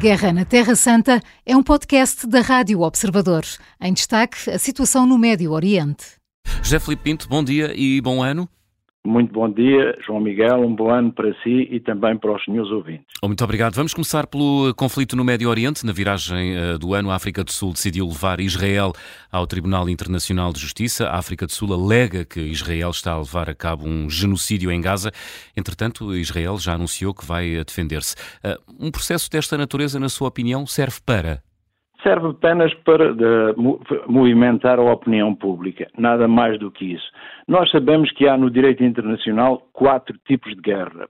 Guerra na Terra Santa é um podcast da Rádio Observador. Em destaque, a situação no Médio Oriente. José Filipe Pinto, bom dia e bom ano. Muito bom dia, João Miguel, um bom ano para si e também para os senhores ouvintes. Oh, muito obrigado. Vamos começar pelo conflito no Médio Oriente. Na viragem eh, do ano, a África do Sul decidiu levar Israel ao Tribunal Internacional de Justiça. A África do Sul alega que Israel está a levar a cabo um genocídio em Gaza. Entretanto, Israel já anunciou que vai eh, defender-se. Eh, um processo desta natureza, na sua opinião, serve para serve apenas para de, movimentar a opinião pública, nada mais do que isso. Nós sabemos que há no direito internacional quatro tipos de guerra,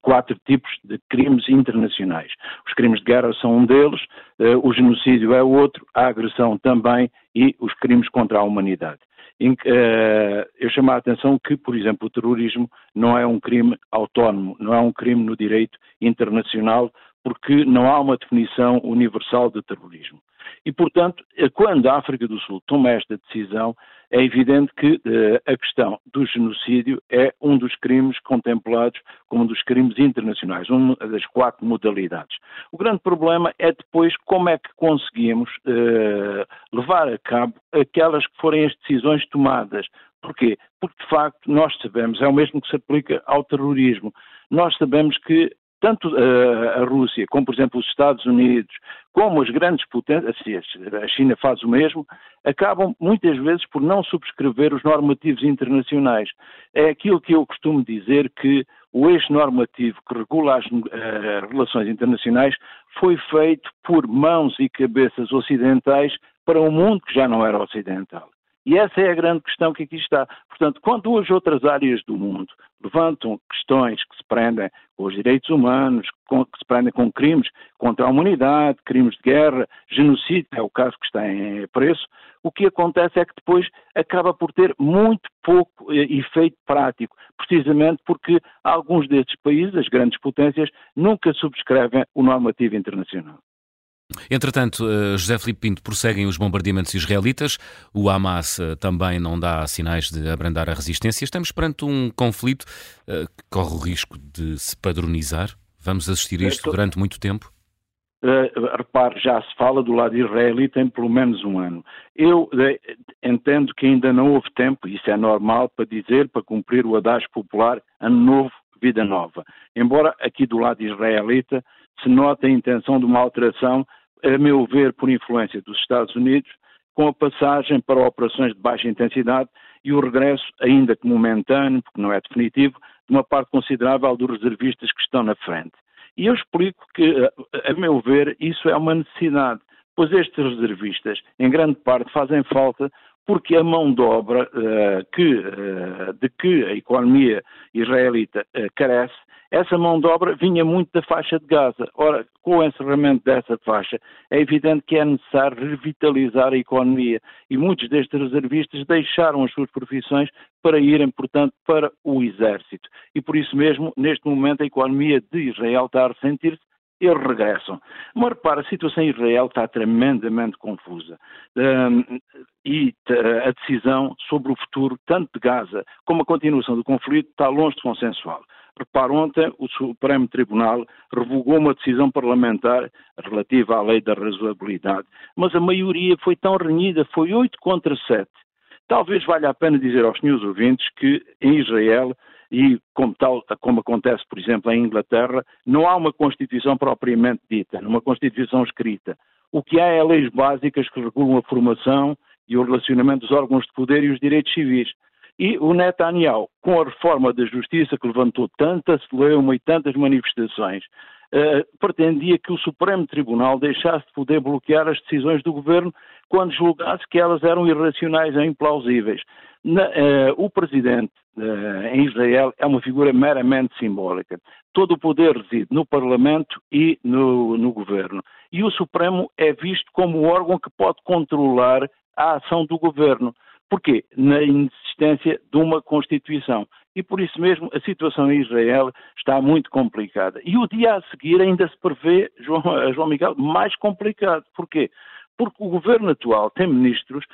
quatro tipos de crimes internacionais. Os crimes de guerra são um deles, eh, o genocídio é outro, a agressão também e os crimes contra a humanidade. Eh, eu chamo a atenção que, por exemplo, o terrorismo não é um crime autónomo, não é um crime no direito internacional, porque não há uma definição universal de terrorismo. E, portanto, eh, quando a África do Sul toma esta decisão, é evidente que uh, a questão do genocídio é um dos crimes contemplados como um dos crimes internacionais, uma das quatro modalidades. O grande problema é depois como é que conseguimos uh, levar a cabo aquelas que forem as decisões tomadas. Porquê? Porque, de facto, nós sabemos, é o mesmo que se aplica ao terrorismo. Nós sabemos que tanto a, a Rússia, como por exemplo os Estados Unidos, como as grandes potências, a China faz o mesmo, acabam muitas vezes por não subscrever os normativos internacionais. É aquilo que eu costumo dizer que o eixo normativo que regula as uh, relações internacionais foi feito por mãos e cabeças ocidentais para um mundo que já não era ocidental. E essa é a grande questão que aqui está. Portanto, quando as outras áreas do mundo levantam questões que se prendem com os direitos humanos, com, que se prendem com crimes contra a humanidade, crimes de guerra, genocídio, é o caso que está em preço, o que acontece é que depois acaba por ter muito pouco eh, efeito prático, precisamente porque alguns destes países, as grandes potências, nunca subscrevem o normativo internacional. Entretanto, eh, José Filipe Pinto prosseguem os bombardeamentos israelitas. O Hamas eh, também não dá sinais de abrandar a resistência. Estamos perante um conflito eh, que corre o risco de se padronizar. Vamos assistir a isto durante muito tempo? Uh, repare, já se fala do lado israelita em pelo menos um ano. Eu uh, entendo que ainda não houve tempo, isso é normal, para dizer, para cumprir o adágio popular Ano Novo, Vida Nova. Embora aqui do lado israelita se note a intenção de uma alteração a meu ver, por influência dos Estados Unidos, com a passagem para operações de baixa intensidade e o regresso, ainda que momentâneo, porque não é definitivo, de uma parte considerável dos reservistas que estão na frente. E eu explico que, a meu ver, isso é uma necessidade, pois estes reservistas, em grande parte, fazem falta porque a mão de obra uh, que, uh, de que a economia israelita uh, carece essa mão de obra vinha muito da faixa de Gaza. Ora, com o encerramento dessa faixa, é evidente que é necessário revitalizar a economia e muitos destes reservistas deixaram as suas profissões para irem, portanto, para o exército. E por isso mesmo, neste momento, a economia de Israel está a ressentir-se eles regressam. Mas repara, a situação em Israel está tremendamente confusa. Um, e a decisão sobre o futuro, tanto de Gaza como a continuação do conflito, está longe de consensual. Repare, ontem o Supremo Tribunal revogou uma decisão parlamentar relativa à lei da razoabilidade, mas a maioria foi tão renhida, foi 8 contra 7. Talvez valha a pena dizer aos senhores ouvintes que em Israel, e como, tal, como acontece, por exemplo, em Inglaterra, não há uma Constituição propriamente dita, uma Constituição escrita. O que há é leis básicas que regulam a formação e o relacionamento dos órgãos de poder e os direitos civis. E o Netanyahu, com a reforma da justiça que levantou tanta celeuma e tantas manifestações, uh, pretendia que o Supremo Tribunal deixasse de poder bloquear as decisões do governo quando julgasse que elas eram irracionais ou implausíveis. Na, uh, o presidente uh, em Israel é uma figura meramente simbólica. Todo o poder reside no Parlamento e no, no governo. E o Supremo é visto como o órgão que pode controlar a ação do governo. Porquê? Na inexistência de uma Constituição. E por isso mesmo a situação em Israel está muito complicada. E o dia a seguir ainda se prevê, João, João Miguel, mais complicado. Porquê? Porque o governo atual tem ministros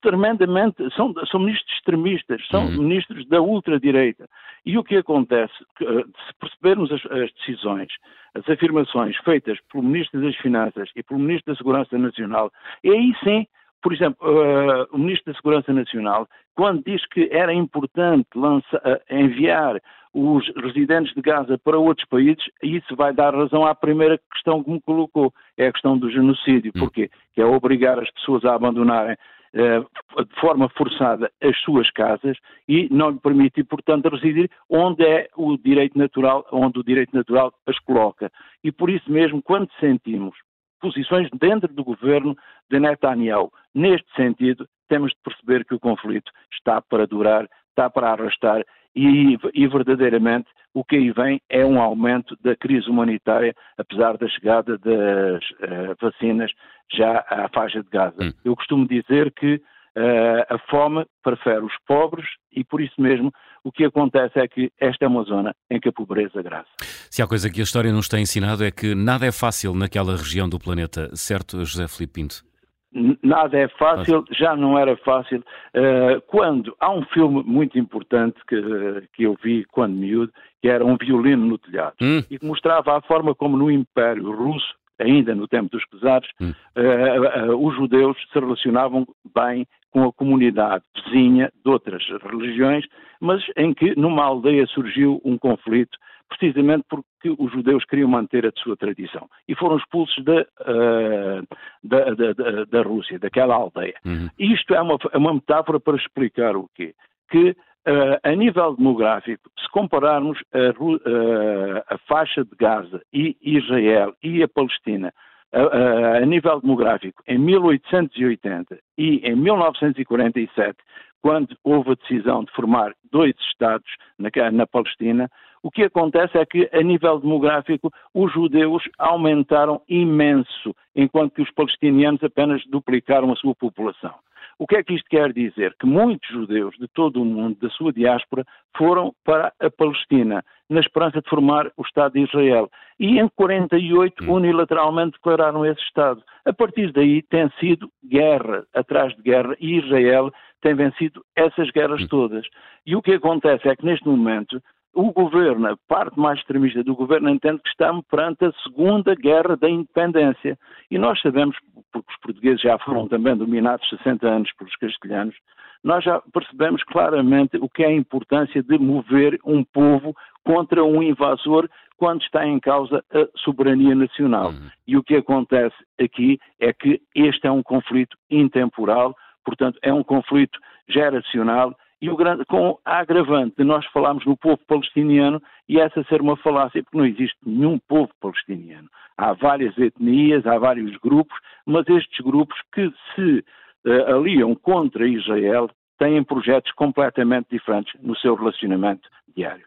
tremendamente, são, são ministros extremistas, são uhum. ministros da ultradireita. E o que acontece, eh, se percebermos as, as, decisões, as afirmações feitas pelo Ministro das Finanças e pelo Ministro da Segurança Nacional, e aí sim, por exemplo, uh, o Ministro da Segurança Nacional, quando diz que era importante uh, enviar os residentes de Gaza para outros países, isso vai dar razão à primeira questão que me colocou, é a questão do genocídio. Hum. Porquê? Que é obrigar as pessoas a abandonarem eh, de forma forçada as suas casas e não lhe permitir, portanto, residir onde é o direito natural, onde o direito natural as coloca. E por isso mesmo, quando sentimos posições dentro do governo de Netanyahu neste sentido, temos de perceber que o conflito está para durar, está para arrastar e, e, verdadeiramente o que aí vem é um aumento da crise humanitária, apesar da chegada das uh, vacinas já à faixa de Gaza. Hum. Eu costumo dizer que a fome prefere os pobres e por isso mesmo o que acontece é que esta é uma zona em que a pobreza graça. Se há coisa que a história nos tem ensinado é que nada é fácil naquela região do planeta, certo, José Filipe Pinto? Nada é fácil, já não era fácil. Uh, quando há um filme muito importante que, que eu vi quando miúdo, que era um violino no telhado, hum. e que mostrava a forma como no Império Russo, ainda no tempo dos czares, hum. uh, uh, os judeus se relacionavam bem com a comunidade vizinha de outras religiões, mas em que numa aldeia surgiu um conflito precisamente porque os judeus queriam manter a sua tradição e foram expulsos da, uh, da, da, da, Rússia, daquela aldeia. Uhum. Isto é uma, é uma metáfora para explicar o quê? Que Uh, a nível demográfico, se compararmos a, uh, a, faixa de Gaza e Israel e a Palestina a, nível demográfico em 1880 e em 1947, quando houve a decisão de formar dois Estados na, na Palestina, o que acontece é que, a nível demográfico, os judeus aumentaram imenso, enquanto que os palestinianos apenas duplicaram a sua população. O que é que isto quer dizer? Que muitos judeus de todo o mundo, da sua diáspora, foram para a Palestina, na esperança de formar o Estado de Israel. E em 48, hum. unilateralmente declararam esse Estado. A partir daí tem sido guerra atrás de guerra e Israel tem vencido essas guerras hum. todas. E o que acontece é que neste momento o governo, a parte mais extremista do governo, entende que estamos perante a segunda guerra da independência. E nós sabemos, porque os portugueses já foram também dominados 60 anos pelos castelhanos, nós já percebemos claramente o que é a importância de mover um povo contra um invasor quando está em causa a soberania nacional. Uhum. E o que acontece aqui é que este é um conflito intemporal, portanto, é um conflito geracional e o grande, com a agravante de nós falarmos no povo palestiniano e essa ser uma falácia, porque não existe nenhum povo palestiniano. Há várias etnias, há vários grupos, mas estes grupos que se uh, aliam contra Israel têm projetos completamente diferentes no seu relacionamento diário.